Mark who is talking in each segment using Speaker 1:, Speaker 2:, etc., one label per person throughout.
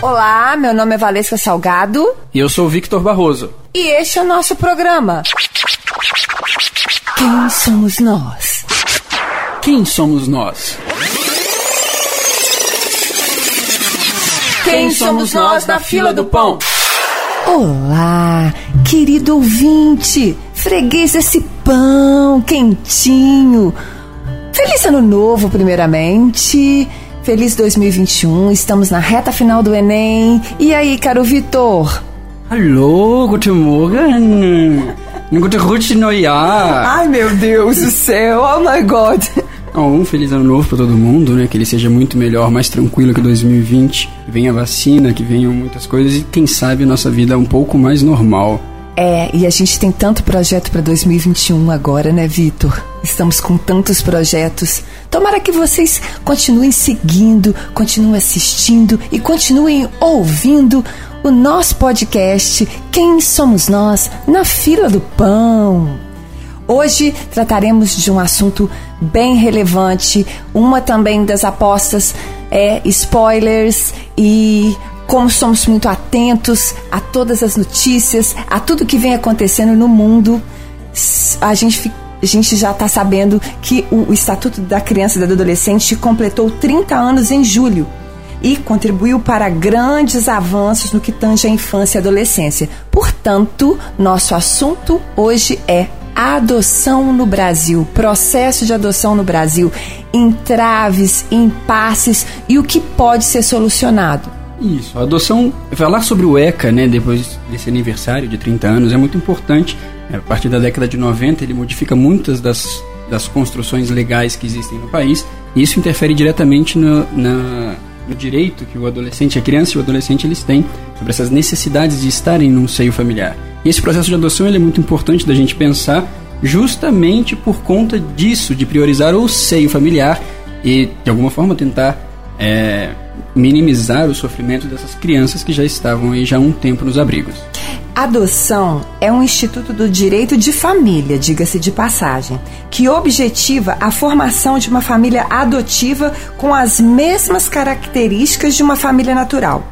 Speaker 1: Olá, meu nome é Valesca Salgado.
Speaker 2: E eu sou o Victor Barroso.
Speaker 1: E este é o nosso programa. Quem somos nós?
Speaker 2: Quem somos nós?
Speaker 1: Quem somos nós na fila do pão? Olá, querido ouvinte, freguês desse pão quentinho. Feliz ano novo, primeiramente. Feliz 2021, estamos na reta final do Enem. E aí, caro Vitor?
Speaker 2: Alô, guten Morgen. Guten Rutsch Neujahr.
Speaker 1: Ai, meu Deus do céu, oh my God.
Speaker 2: Um feliz ano novo para todo mundo, né? Que ele seja muito melhor, mais tranquilo que 2020. Que venha a vacina, que venham muitas coisas e quem sabe nossa vida um pouco mais normal.
Speaker 1: É, e a gente tem tanto projeto para 2021 agora, né, Vitor? Estamos com tantos projetos. Tomara que vocês continuem seguindo, continuem assistindo e continuem ouvindo o nosso podcast Quem Somos Nós na Fila do Pão. Hoje trataremos de um assunto bem relevante, uma também das apostas é spoilers e como somos muito atentos a todas as notícias, a tudo que vem acontecendo no mundo, a gente, a gente já está sabendo que o, Estatuto da Criança e do Adolescente completou 30 anos em julho e contribuiu para grandes avanços no que tange a infância e adolescência. Portanto, nosso assunto hoje é adoção no Brasil, processo de adoção no Brasil, entraves, impasses e o que pode ser solucionado.
Speaker 2: Isso, a adoção, falar sobre o ECA, né, depois desse aniversário de 30 anos, é muito importante. A partir da década de 90, ele modifica muitas das, das construções legais que existem no país, e isso interfere diretamente no, na, no direito que o adolescente, a criança e o adolescente, eles têm sobre essas necessidades de estarem num seio familiar. E esse processo de adoção ele é muito importante da gente pensar justamente por conta disso, de priorizar o seio familiar e, de alguma forma, tentar é, minimizar o sofrimento dessas crianças que já estavam aí já há um tempo nos abrigos.
Speaker 1: Adoção é um instituto do direito de família, diga-se de passagem, que objetiva a formação de uma família adotiva com as mesmas características de uma família natural.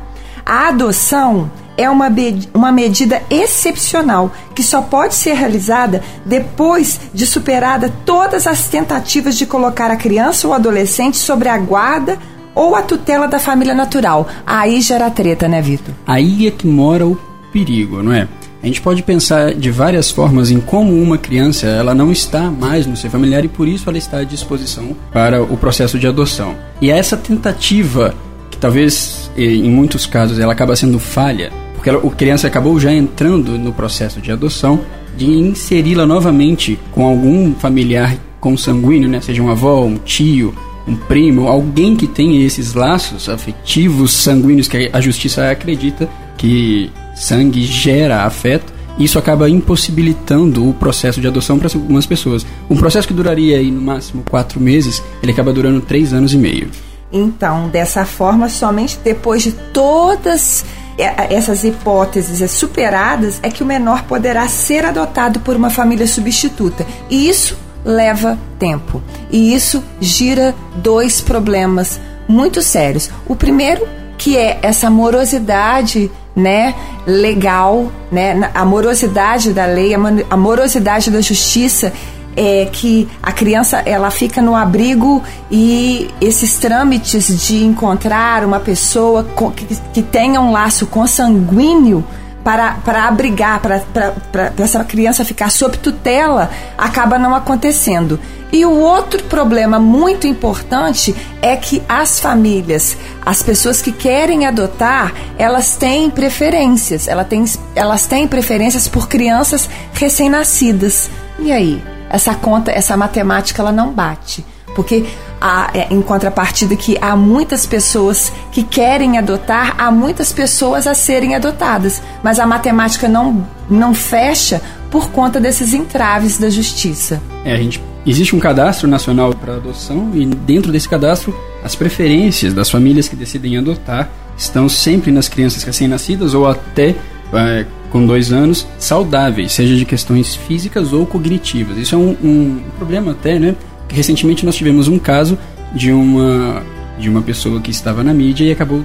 Speaker 1: A adoção é uma, uma medida excepcional que só pode ser realizada depois de superada todas as tentativas de colocar a criança ou adolescente sobre a guarda ou a tutela da família natural. Aí gera treta, né, Vitor?
Speaker 2: Aí é que mora o perigo, não é? A gente pode pensar de várias formas em como uma criança ela não está mais no seu familiar e por isso ela está à disposição para o processo de adoção. E é essa tentativa, que talvez em muitos casos ela acaba sendo falha, porque a criança acabou já entrando no processo de adoção, de inseri-la novamente com algum familiar consanguíneo, né? seja um avó, um tio, um primo, alguém que tem esses laços afetivos, sanguíneos, que a justiça acredita que sangue gera afeto, isso acaba impossibilitando o processo de adoção para algumas pessoas. Um processo que duraria aí no máximo quatro meses, ele acaba durando três anos e meio.
Speaker 1: Então, dessa forma, somente depois de todas essas hipóteses superadas é que o menor poderá ser adotado por uma família substituta. E isso leva tempo. E isso gira dois problemas muito sérios. O primeiro, que é essa morosidade né, legal, né, a morosidade da lei, a morosidade da justiça é que a criança ela fica no abrigo e esses trâmites de encontrar uma pessoa que, que tenha um laço consanguíneo para, para abrigar, para, para, para essa criança ficar sob tutela, acaba não acontecendo. E o outro problema muito importante é que as famílias, as pessoas que querem adotar, elas têm preferências, elas têm, elas têm preferências por crianças recém-nascidas. E aí? Essa conta, essa matemática, ela não bate. Porque há, é, em contrapartida que há muitas pessoas que querem adotar, há muitas pessoas a serem adotadas, mas a matemática não, não fecha por conta desses entraves da justiça.
Speaker 2: É, a gente existe um cadastro nacional para adoção e dentro desse cadastro as preferências das famílias que decidem adotar estão sempre nas crianças recém-nascidas ou até é, com dois anos saudáveis, seja de questões físicas ou cognitivas. Isso é um, um problema até, né? Recentemente nós tivemos um caso de uma de uma pessoa que estava na mídia e acabou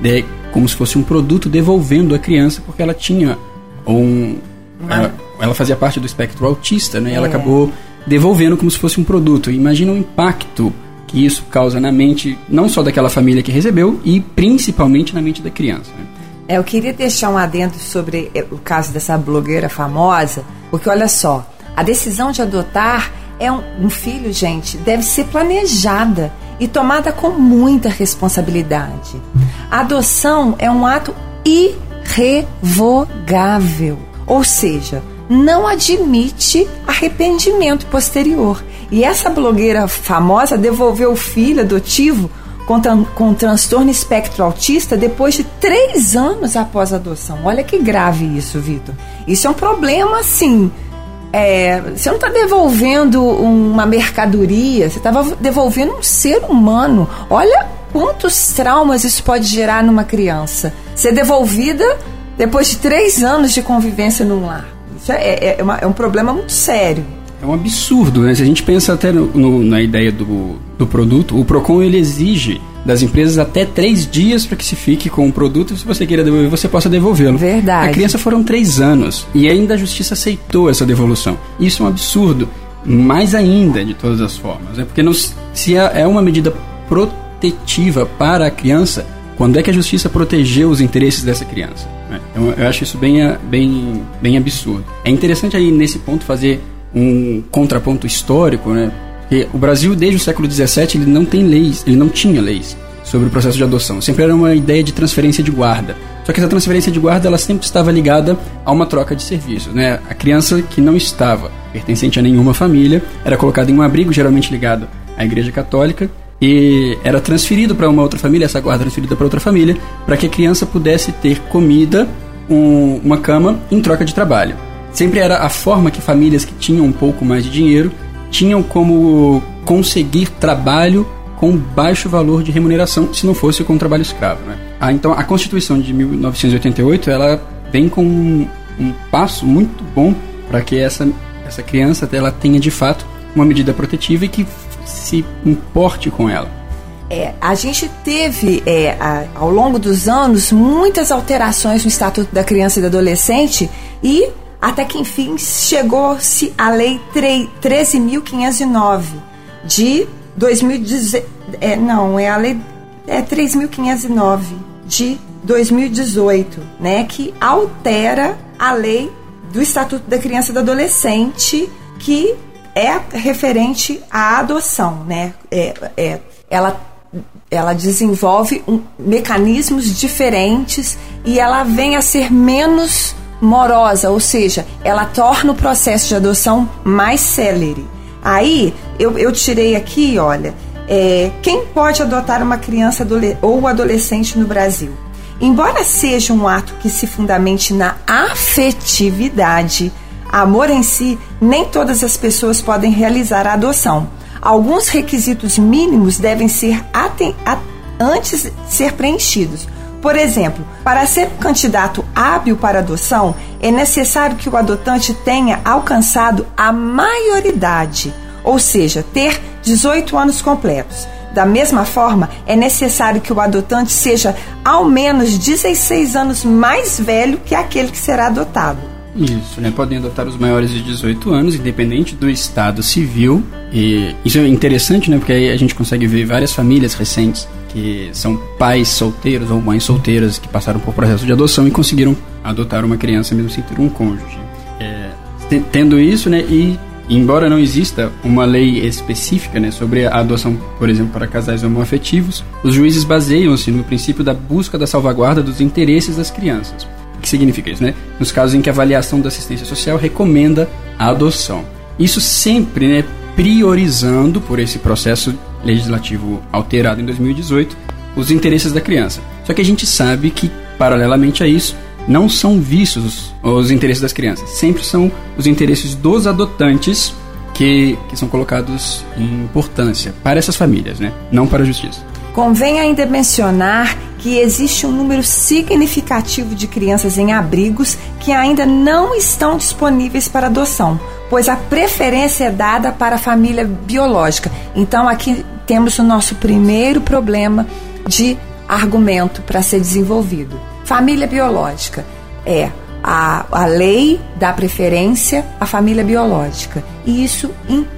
Speaker 2: de, como se fosse um produto, devolvendo a criança porque ela tinha um. Ela, ela, fazia parte do espectro autista, né? E ela é. acabou devolvendo como se fosse um produto. Imagina o impacto que isso causa na mente, não só daquela família que recebeu, e principalmente na mente da criança. Né?
Speaker 1: É, eu queria deixar um adendo sobre é, o caso dessa blogueira famosa, porque olha só, a decisão de adotar é um, um filho, gente, deve ser planejada e tomada com muita responsabilidade. A adoção é um ato irrevogável, ou seja, não admite arrependimento posterior. E essa blogueira famosa devolveu o filho adotivo com, com transtorno espectro autista depois de três anos após a adoção. Olha que grave isso, Vitor. Isso é um problema, assim. É, você não está devolvendo uma mercadoria, você estava devolvendo um ser humano. Olha quantos traumas isso pode gerar numa criança. Ser devolvida depois de três anos de convivência num lar. Isso é, é, é, uma, é um problema muito sério.
Speaker 2: É um absurdo, né? Se a gente pensa até no, no, na ideia do, do produto, o PROCON ele exige das empresas até três dias para que se fique com o produto e se você queira devolver, você possa devolvê-lo.
Speaker 1: Verdade.
Speaker 2: A criança foram três anos e ainda a justiça aceitou essa devolução. Isso é um absurdo. Mais ainda, de todas as formas. Né? Porque não, se é, é uma medida protetiva para a criança, quando é que a justiça protegeu os interesses dessa criança? Né? Então, eu acho isso bem, bem, bem absurdo. É interessante aí, nesse ponto, fazer um contraponto histórico, né? Porque o Brasil, desde o século XVII, ele não tem leis, ele não tinha leis sobre o processo de adoção. Sempre era uma ideia de transferência de guarda. Só que essa transferência de guarda, ela sempre estava ligada a uma troca de serviços, né? A criança que não estava pertencente a nenhuma família era colocada em um abrigo, geralmente ligado à Igreja Católica, e era transferido para uma outra família, essa guarda transferida para outra família, para que a criança pudesse ter comida, um, uma cama em troca de trabalho. Sempre era a forma que famílias que tinham um pouco mais de dinheiro tinham como conseguir trabalho com baixo valor de remuneração, se não fosse com trabalho escravo. Né? Ah, então a Constituição de 1988 ela vem com um, um passo muito bom para que essa, essa criança ela tenha de fato uma medida protetiva e que se importe com ela.
Speaker 1: É, a gente teve, é, a, ao longo dos anos, muitas alterações no Estatuto da Criança e do Adolescente e até que enfim chegou-se a Lei 13.509 de 2018. É, não, é a Lei é 3.509 de 2018, né, que altera a lei do Estatuto da Criança e do Adolescente, que é referente à adoção, né? É, é, ela, ela desenvolve um, mecanismos diferentes e ela vem a ser menos morosa, ou seja, ela torna o processo de adoção mais célere. Aí eu, eu tirei aqui, olha, é, quem pode adotar uma criança ou adolescente no Brasil? Embora seja um ato que se fundamente na afetividade, amor em si, nem todas as pessoas podem realizar a adoção. Alguns requisitos mínimos devem ser antes ser preenchidos. Por exemplo, para ser um candidato hábil para adoção, é necessário que o adotante tenha alcançado a maioridade, ou seja, ter 18 anos completos. Da mesma forma, é necessário que o adotante seja ao menos 16 anos mais velho que aquele que será adotado.
Speaker 2: Isso, né? Podem adotar os maiores de 18 anos, independente do estado civil. E isso é interessante, né? Porque aí a gente consegue ver várias famílias recentes que são pais solteiros ou mães solteiras que passaram por processo de adoção e conseguiram adotar uma criança mesmo sem ter um cônjuge. É, tendo isso, né, e embora não exista uma lei específica né, sobre a adoção, por exemplo, para casais homoafetivos, os juízes baseiam-se no princípio da busca da salvaguarda dos interesses das crianças. O que significa isso? Né? Nos casos em que a avaliação da assistência social recomenda a adoção. Isso sempre né, priorizando, por esse processo legislativo alterado em 2018, os interesses da criança. Só que a gente sabe que, paralelamente a isso, não são vistos os interesses das crianças, sempre são os interesses dos adotantes que, que são colocados em importância para essas famílias, né? não para a justiça.
Speaker 1: Convém ainda mencionar que existe um número significativo de crianças em abrigos que ainda não estão disponíveis para adoção, pois a preferência é dada para a família biológica. Então aqui temos o nosso primeiro problema de argumento para ser desenvolvido. Família biológica é a, a lei dá preferência à família biológica. E isso,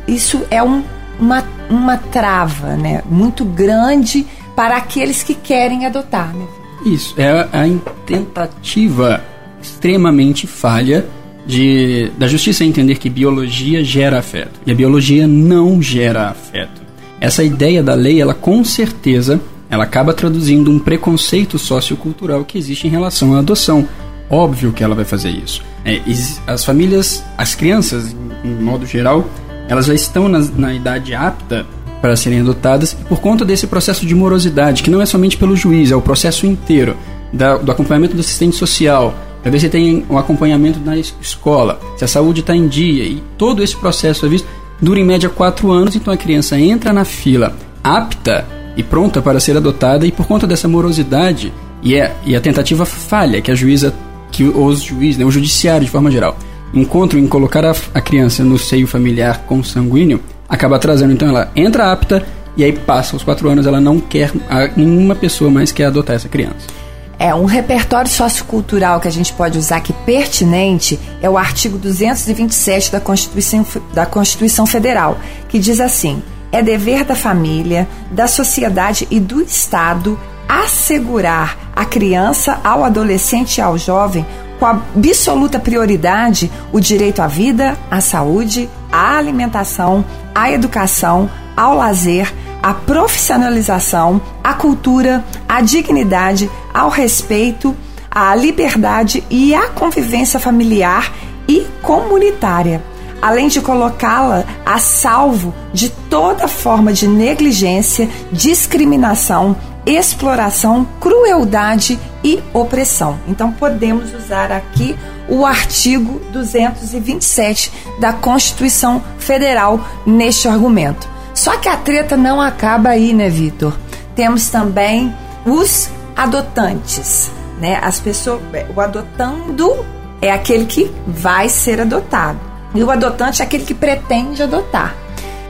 Speaker 1: isso é um, uma, uma trava né, muito grande para aqueles que querem adotar. Né?
Speaker 2: Isso, é a, a tentativa extremamente falha de, da justiça entender que biologia gera afeto. E a biologia não gera afeto. Essa ideia da lei, ela com certeza, ela acaba traduzindo um preconceito sociocultural que existe em relação à adoção. Óbvio que ela vai fazer isso. É, as famílias, as crianças, em modo geral, elas já estão na, na idade apta para serem adotadas por conta desse processo de morosidade, que não é somente pelo juiz, é o processo inteiro da, do acompanhamento do assistente social, para ver se tem um acompanhamento na escola, se a saúde está em dia e todo esse processo é visto dura em média quatro anos, então a criança entra na fila apta e pronta para ser adotada e por conta dessa morosidade e a, e a tentativa falha que a juíza que os juízes, né, o judiciário de forma geral, encontram em colocar a, a criança no seio familiar consanguíneo, acaba atrasando. Então ela entra apta e aí passa os quatro anos, ela não quer, nenhuma pessoa mais quer adotar essa criança.
Speaker 1: É, um repertório sociocultural que a gente pode usar que pertinente é o artigo 227 da Constituição, da Constituição Federal, que diz assim: é dever da família, da sociedade e do Estado assegurar à criança, ao adolescente e ao jovem, com absoluta prioridade, o direito à vida, à saúde, à alimentação, à educação, ao lazer, à profissionalização, à cultura, à dignidade, ao respeito, à liberdade e à convivência familiar e comunitária, além de colocá-la a salvo de toda forma de negligência, discriminação, exploração, crueldade e opressão. Então podemos usar aqui o artigo 227 da Constituição Federal neste argumento. Só que a treta não acaba aí, né, Vitor? Temos também os adotantes, né? As pessoas, o adotando é aquele que vai ser adotado. E o adotante é aquele que pretende adotar.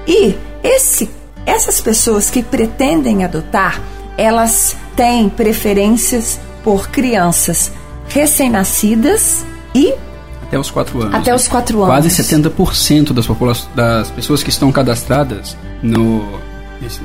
Speaker 1: E esse essas pessoas que pretendem adotar, elas têm preferências por crianças recém-nascidas e
Speaker 2: até os 4 anos.
Speaker 1: Até os 4 anos.
Speaker 2: Quase 70% das, das pessoas que estão cadastradas no,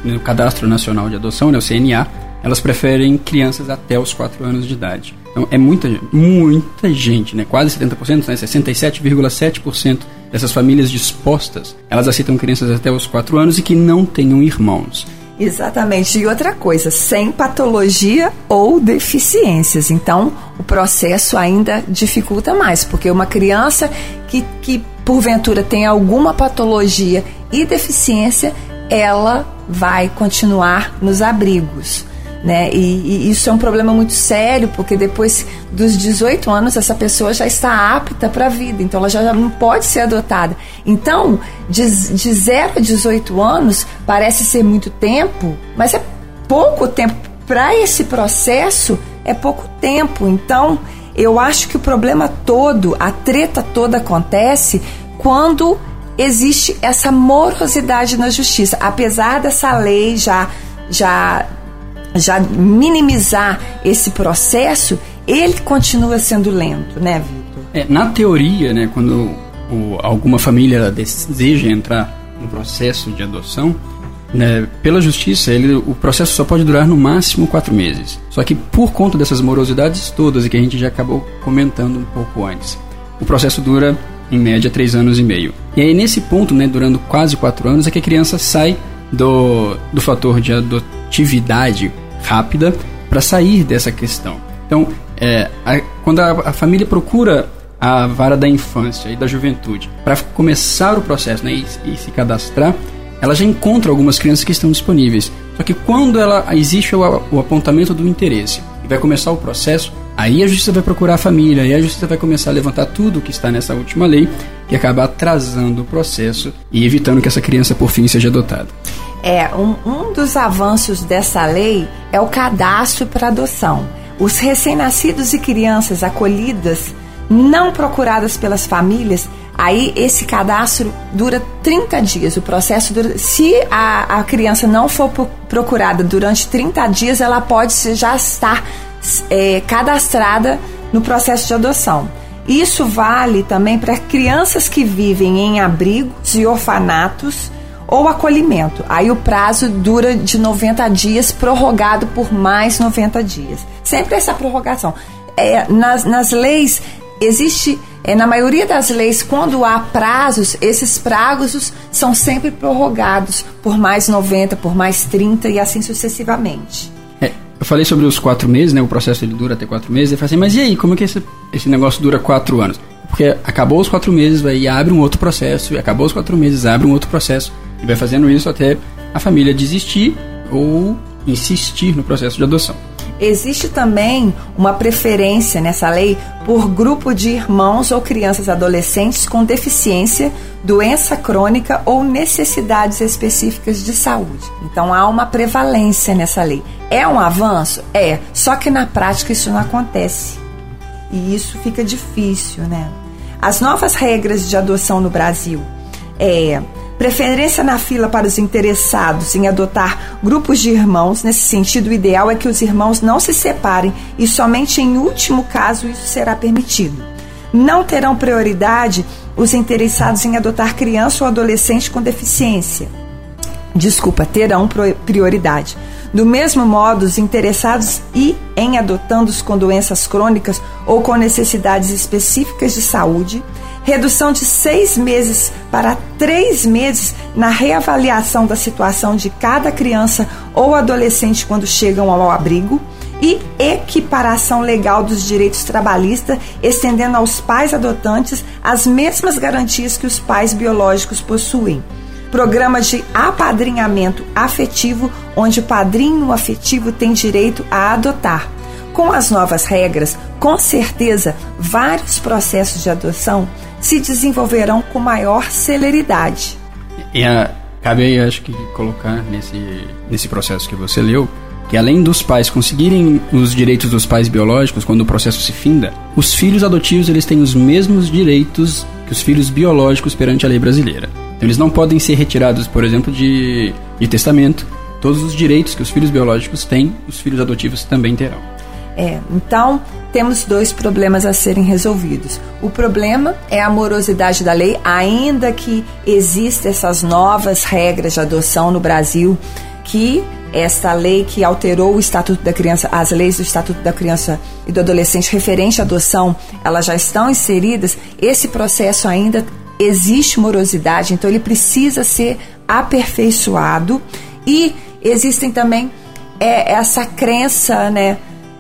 Speaker 2: no Cadastro Nacional de Adoção, né, o CNA, elas preferem crianças até os 4 anos de idade. Então é muita, muita gente, né? quase 70%, né? 67,7% dessas famílias dispostas, elas aceitam crianças até os 4 anos e que não tenham irmãos.
Speaker 1: Exatamente. E outra coisa, sem patologia ou deficiências. Então, o processo ainda dificulta mais, porque uma criança que, que porventura tem alguma patologia e deficiência, ela vai continuar nos abrigos né? E, e, isso é um problema muito sério, porque depois dos 18 anos essa pessoa já está apta para a vida, então ela já não pode ser adotada. Então, de, de 0 a 18 anos parece ser muito tempo, mas é pouco tempo para esse processo, é pouco tempo. Então, eu acho que o problema todo, a treta toda acontece quando existe essa morosidade na justiça, apesar dessa lei já já já minimizar esse processo, ele continua sendo lento, né, Vitor?
Speaker 2: É, na teoria, né, quando o, alguma família deseja entrar no processo de adoção, né, pela justiça, ele, o processo só pode durar no máximo quatro meses. Só que por conta dessas morosidades todas e que a gente já acabou comentando um pouco antes, o processo dura em média três anos e meio. E aí nesse ponto, né, durando quase quatro anos, é que a criança sai do, do fator de adotividade rápida para sair dessa questão. Então, é, a, quando a, a, família procura a vara da infância e da juventude para começar o processo né, e, e, se cadastrar, ela já encontra algumas crianças que estão disponíveis. Só que quando ela existe o, o apontamento do interesse e vai começar o processo, aí a justiça vai procurar a família, aí a justiça vai começar a levantar tudo que está nessa última lei e acaba atrasando o processo e evitando que essa criança por fim seja adotada.
Speaker 1: É, um, um dos avanços dessa lei é o cadastro para adoção. Os recém-nascidos e crianças acolhidas, não procuradas pelas famílias, Aí esse cadastro dura 30 dias. O processo dura. Se a, a criança não for procurada durante 30 dias, ela pode já estar é, cadastrada no processo de adoção. Isso vale também para crianças que vivem em abrigos e orfanatos ou acolhimento. Aí o prazo dura de 90 dias, prorrogado por mais 90 dias. Sempre essa prorrogação. É, nas, nas leis, existe é, na maioria das leis, quando há prazos, esses prazos são sempre prorrogados por mais 90, por mais 30 e assim sucessivamente.
Speaker 2: Eu falei sobre os quatro meses, né? O processo ele dura até quatro meses. Eu falei assim, mas e aí, como é que esse, esse negócio dura quatro anos? Porque acabou os quatro meses, vai abre um outro processo, e acabou os quatro meses, abre um outro processo, e vai fazendo isso até a família desistir ou insistir no processo de adoção.
Speaker 1: Existe também uma preferência nessa lei por grupo de irmãos ou crianças adolescentes com deficiência, doença crônica ou necessidades específicas de saúde. Então há uma prevalência nessa lei. É um avanço? É, só que na prática isso não acontece. E isso fica difícil, né? As novas regras de adoção no Brasil é Preferência na fila para os interessados em adotar grupos de irmãos. Nesse sentido, o ideal é que os irmãos não se separem e somente em último caso isso será permitido. Não terão prioridade os interessados em adotar criança ou adolescente com deficiência. Desculpa, terão prioridade. Do mesmo modo, os interessados e em adotandos com doenças crônicas ou com necessidades específicas de saúde redução de seis meses para três meses na reavaliação da situação de cada criança ou adolescente quando chegam ao abrigo e equiparação legal dos direitos trabalhistas, estendendo aos pais adotantes as mesmas garantias que os pais biológicos possuem. Programa de apadrinhamento afetivo, onde o padrinho afetivo tem direito a adotar. Com as novas regras, com certeza, vários processos de adoção se desenvolverão com maior celeridade.
Speaker 2: E a, cabe aí, acho que, colocar nesse, nesse processo que você leu, que além dos pais conseguirem os direitos dos pais biológicos quando o processo se finda, os filhos adotivos eles têm os mesmos direitos que os filhos biológicos perante a lei brasileira. Então eles não podem ser retirados, por exemplo, de, de testamento. Todos os direitos que os filhos biológicos têm, os filhos adotivos também terão.
Speaker 1: É, então temos dois problemas a serem resolvidos. O problema é a morosidade da lei, ainda que existam essas novas regras de adoção no Brasil, que esta lei que alterou o Estatuto da Criança, as leis do Estatuto da Criança e do Adolescente referente à adoção, elas já estão inseridas. Esse processo ainda existe morosidade, então ele precisa ser aperfeiçoado e existem também é, essa crença, né?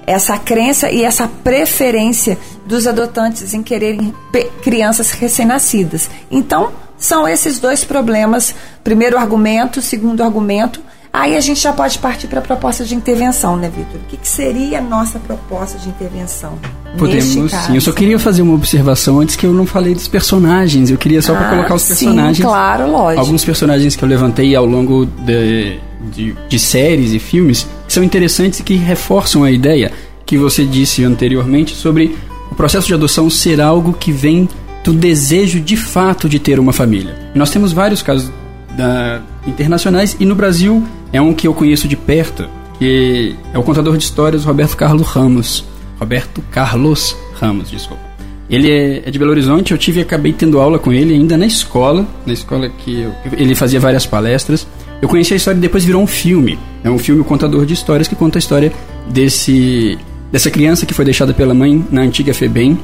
Speaker 1: Essa crença e essa preferência dos adotantes em quererem crianças recém-nascidas. Então, são esses dois problemas. Primeiro argumento, segundo argumento. Aí a gente já pode partir para a proposta de intervenção, né, Vitor? O que, que, seria a nossa proposta de intervenção?
Speaker 2: Podemos sim. Eu só queria fazer uma observação antes que eu não falei dos personagens. Eu queria só ah, para colocar os personagens. Sim,
Speaker 1: claro, lógico.
Speaker 2: Alguns personagens que eu levantei ao longo de, de, de séries e filmes que são interessantes e que reforçam a ideia que você disse anteriormente sobre o processo de adoção ser algo que vem do desejo de fato de ter uma família. Nós temos vários casos da, internacionais e no Brasil é um que eu conheço de perto, que é o contador de histórias Roberto Carlos Ramos. Roberto Carlos Ramos, desculpa. Ele é, é de Belo Horizonte, eu tive acabei tendo aula com ele ainda na escola, na escola que eu, ele fazia várias palestras. Eu conheci a história e depois virou um filme. É um filme Contador de Histórias que conta a história desse dessa criança que foi deixada pela mãe na antiga FEBEM.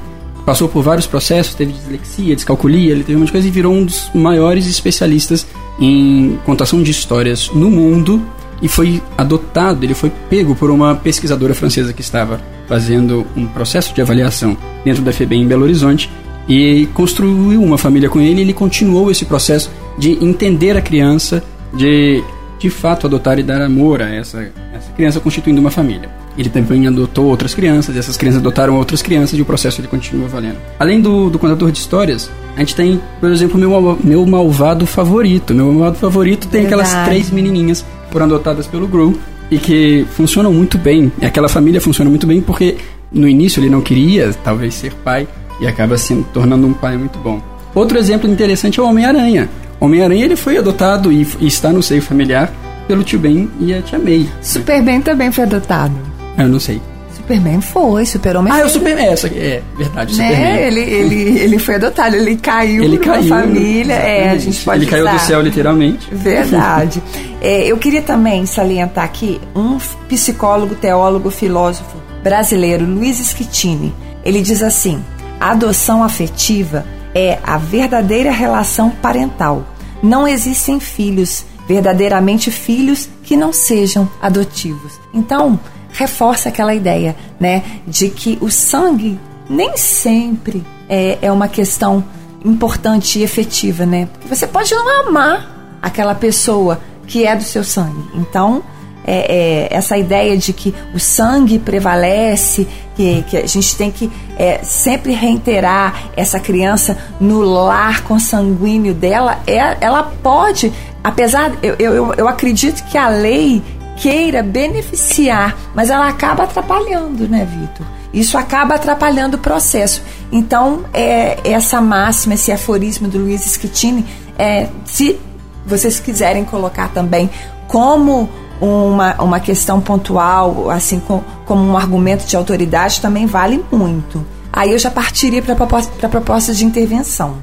Speaker 2: Passou por vários processos, teve dislexia, descalculia, ele teve um monte de coisa e virou um dos maiores especialistas em contação de histórias no mundo e foi adotado, ele foi pego por uma pesquisadora francesa que estava fazendo um processo de avaliação dentro da FEBEM em Belo Horizonte e construiu uma família com ele e ele continuou esse processo de entender a criança, de de fato adotar e dar amor a essa, essa criança constituindo uma família. Ele também adotou outras crianças, e essas crianças adotaram outras crianças e o processo ele continua valendo. Além do, do contador de histórias, a gente tem, por exemplo, meu, meu malvado favorito. Meu malvado favorito tem Verdade. aquelas três menininhas que foram adotadas pelo Gru e que funcionam muito bem. E aquela família funciona muito bem porque no início ele não queria, talvez, ser pai e acaba se tornando um pai muito bom. Outro exemplo interessante é o Homem-Aranha. Homem-Aranha ele foi adotado e, e, está no seio familiar pelo tio Ben e a tia May.
Speaker 1: Superman também foi adotado.
Speaker 2: Eu não sei.
Speaker 1: Superman foi, Super-Homem
Speaker 2: Ah, é o Superman, essa é verdade,
Speaker 1: né?
Speaker 2: Superman.
Speaker 1: Ele, ele, ele foi adotado, ele caiu ele numa caiu, família. É, a gente pode
Speaker 2: Ele caiu do céu, literalmente.
Speaker 1: Verdade. é, eu queria também salientar aqui um psicólogo, teólogo, filósofo brasileiro, Luiz Schittini. Ele diz assim: a adoção afetiva é a verdadeira relação parental. Não existem filhos, verdadeiramente filhos, que não sejam adotivos. Então, reforça aquela ideia, né, de que o sangue nem sempre é, é uma questão importante e efetiva, né? Porque você pode não amar aquela pessoa que é do seu sangue. Então, é, é, essa ideia de que o sangue prevalece, que, que a gente tem que é, sempre reiterar essa criança no lar consanguíneo dela, é, ela pode, apesar, eu, eu, eu acredito que a lei queira beneficiar, mas ela acaba atrapalhando, né, Vitor? Isso acaba atrapalhando o processo. Então, é, essa máxima, esse aforismo do Luiz Schittini, é, se vocês quiserem colocar também como uma, uma questão pontual, assim com, como um argumento de autoridade, também vale muito. Aí eu já partiria para a proposta, de intervenção.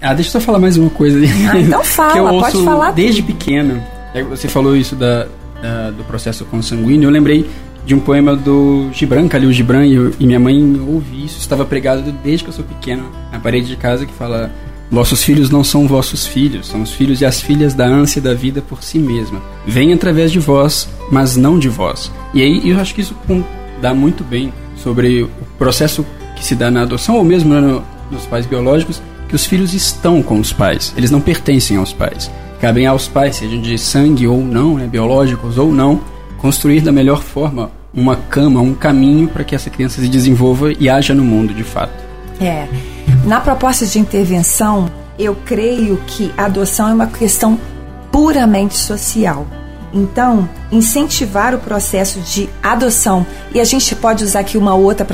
Speaker 2: Ah, deixa eu só falar mais uma coisa.
Speaker 1: Ah, então fala,
Speaker 2: que eu
Speaker 1: ouço pode falar.
Speaker 2: Desde pequeno, você falou isso da, da, do processo consanguíneo, eu lembrei de um poema do Gibran, Khalil Gibran, e, eu, e minha mãe ouvi isso, estava pregado desde que eu sou pequeno, na parede de casa, que fala Vossos filhos não são vossos filhos, são os filhos e as filhas da ânsia da vida por si mesma. Vêm através de vós, mas não de vós. E aí eu acho que isso dá muito bem sobre o processo que se dá na adoção, ou mesmo no, nos pais biológicos, que os filhos estão com os pais, eles não pertencem aos pais. Cabem aos pais, sejam de sangue ou não, né, biológicos ou não, construir da melhor forma uma cama, um caminho para que essa criança se desenvolva e haja no mundo de fato.
Speaker 1: É. Na proposta de intervenção, eu creio que a adoção é uma questão puramente social. Então, incentivar o processo de adoção, e a gente pode usar aqui uma outra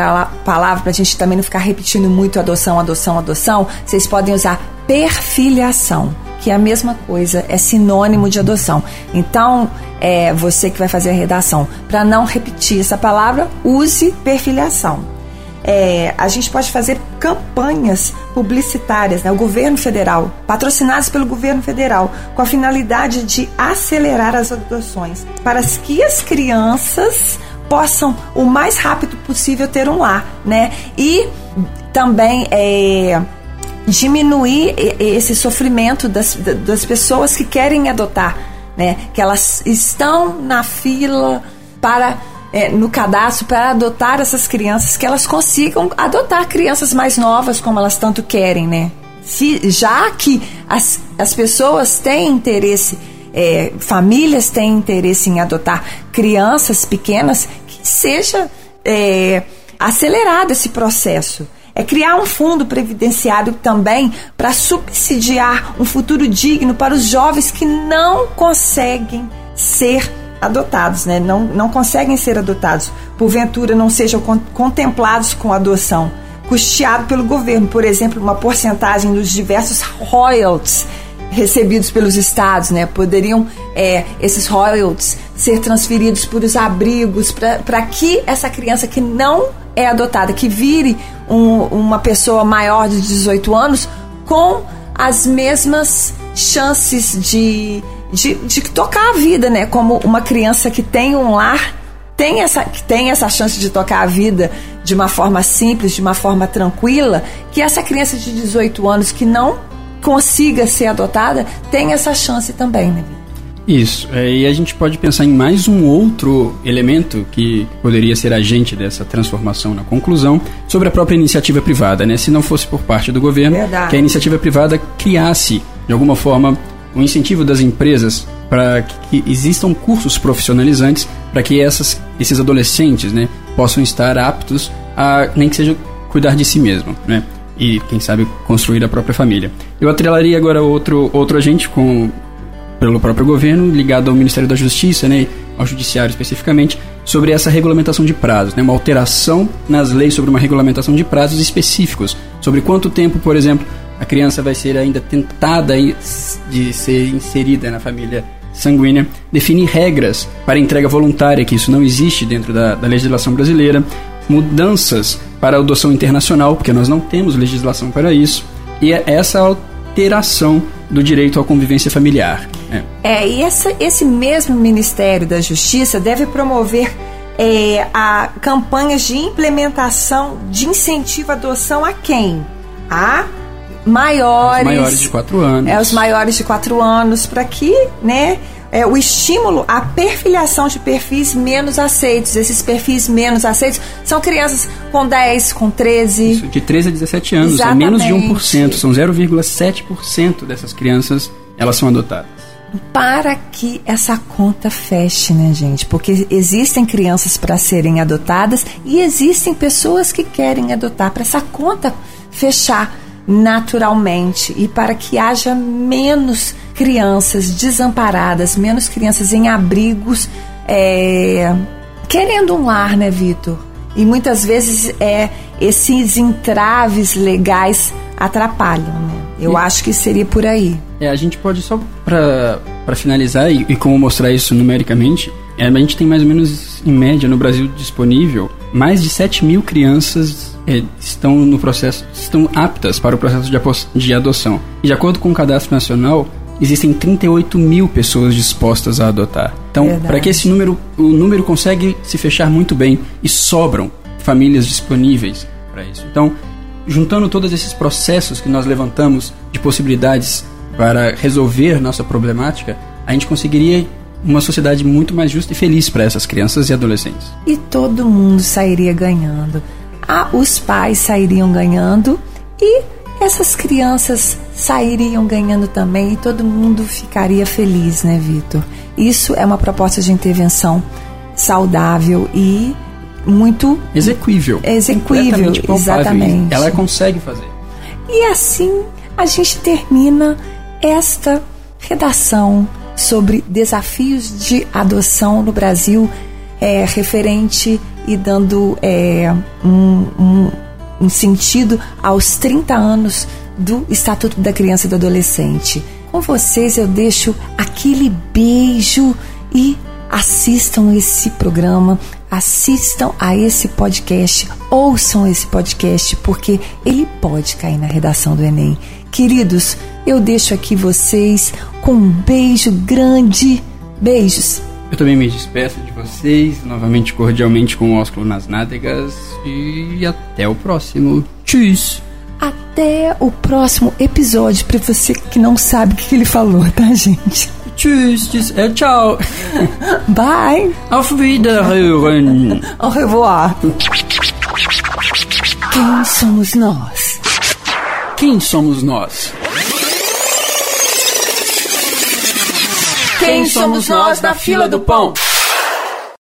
Speaker 1: palavra para a gente também não ficar repetindo muito adoção, adoção, adoção, vocês podem usar perfiliação, que é a mesma coisa, é sinônimo de adoção. Então, é você que vai fazer a redação, para não repetir essa palavra, use perfiliação é, a gente pode fazer campanhas publicitárias, né, o governo federal, patrocinadas pelo governo federal, com a finalidade de acelerar as adoções, para que as crianças possam o mais rápido possível ter um lar, né? E também é, diminuir esse sofrimento das, das pessoas que querem adotar, né? Que elas estão na fila para é, no cadastro para adotar essas crianças, que elas consigam adotar crianças mais novas, como elas tanto querem, né? Se, já que as, as pessoas têm interesse, é, famílias têm interesse em adotar crianças pequenas, que seja é, acelerado esse processo. É criar um fundo previdenciário também para subsidiar um futuro digno para os jovens que não conseguem ser adotados, né? não, não conseguem ser adotados, porventura não sejam contemplados com adoção, custeado pelo governo, por exemplo, uma porcentagem dos diversos royalties recebidos pelos estados, né? Poderiam é, esses royalties ser transferidos para os abrigos, para que essa criança que não é adotada, que vire um, uma pessoa maior de 18 anos com as mesmas chances de de, de tocar a vida, né? Como uma criança que tem um lar tem essa, que tem essa chance de tocar a vida de uma forma simples, de uma forma tranquila, que essa criança de 18 anos que não consiga ser adotada tem essa chance também, né?
Speaker 2: Isso. É, e a gente pode pensar em mais um outro elemento que poderia ser agente dessa transformação na conclusão sobre a própria iniciativa privada, né? Se não fosse por parte do governo,
Speaker 1: Verdade.
Speaker 2: que a iniciativa privada criasse de alguma forma o incentivo das empresas para que existam cursos profissionalizantes para que essas, esses adolescentes né, possam estar aptos a, nem que seja, cuidar de si mesmo, né? E, quem sabe, construir a própria família. Eu atrelaria agora outro, outro agente com, pelo próprio governo, ligado ao Ministério da Justiça, né, ao Judiciário especificamente, sobre essa regulamentação de prazos, né, uma alteração nas leis sobre uma regulamentação de prazos específicos, sobre quanto tempo, por exemplo, a criança vai ser ainda tentada de ser inserida na família sanguínea, definir regras para entrega voluntária, que isso não existe dentro da, da legislação brasileira, mudanças para a adoção internacional, porque nós não temos legislação para isso, e é essa alteração do direito à convivência familiar.
Speaker 1: É, é e essa, esse mesmo Ministério da Justiça deve promover é, a campanhas de implementação de incentivo à adoção a quem? A maiores. Os
Speaker 2: maiores de 4 anos.
Speaker 1: É, os maiores de 4 anos, para que, né? É, o estímulo à perfilhação de perfis menos aceitos. Esses perfis menos aceitos são crianças com 10, com 13.
Speaker 2: Isso, de 13 a 17 anos, Exatamente. é menos de 1%, são 0,7% dessas crianças, elas são adotadas
Speaker 1: para que essa conta feche, né, gente? Porque existem crianças para serem adotadas e existem pessoas que querem adotar para essa conta fechar naturalmente e para que haja menos crianças desamparadas, menos crianças em abrigos é, querendo um lar, né, Vitor? E muitas vezes é esses entraves legais atrapalham, né? Eu e, acho que seria por aí.
Speaker 2: É, a gente pode só para finalizar e, e, como mostrar isso numericamente, é, a gente tem mais ou menos em média no Brasil disponível mais de 7 mil crianças é, estão no processo, estão aptas para o processo de, de adoção. E de acordo com o Cadastro Nacional, existem 38 mil pessoas dispostas a adotar. Então, para que esse número, o número consegue se fechar muito bem e sobram famílias disponíveis para isso. Então, juntando todos esses processos que nós levantamos de possibilidades para resolver nossa problemática, a gente conseguiria uma sociedade muito mais justa e feliz para essas crianças e adolescentes.
Speaker 1: E todo mundo sairia ganhando. Ah, os pais sairiam ganhando e essas crianças sairiam ganhando também e todo mundo ficaria feliz, né, Vitor? Isso é uma proposta de intervenção saudável e muito
Speaker 2: execuível.
Speaker 1: Execuível, exatamente.
Speaker 2: Ela consegue fazer.
Speaker 1: E assim a gente termina esta redação sobre desafios de adoção no Brasil, é, referente e dando é, um, um, um sentido aos 30 anos do Estatuto da Criança e do Adolescente. Com vocês eu deixo aquele beijo e assistam esse programa, assistam a esse podcast, ouçam esse podcast, porque ele pode cair na redação do Enem. Queridos, eu deixo aqui vocês com um beijo grande. Beijos.
Speaker 2: Eu também me despeço de vocês, novamente cordialmente com o ósculo nas nádegas e até o próximo. Tchau.
Speaker 1: Até o próximo episódio, para você que não sabe o que ele falou, tá, gente?
Speaker 2: Tschüss, é, tchau.
Speaker 1: Bye.
Speaker 2: Auf Wiederhören.
Speaker 1: Au revoir. Quem somos nós?
Speaker 2: Quem somos nós?
Speaker 1: Quem somos nós na fila do pão?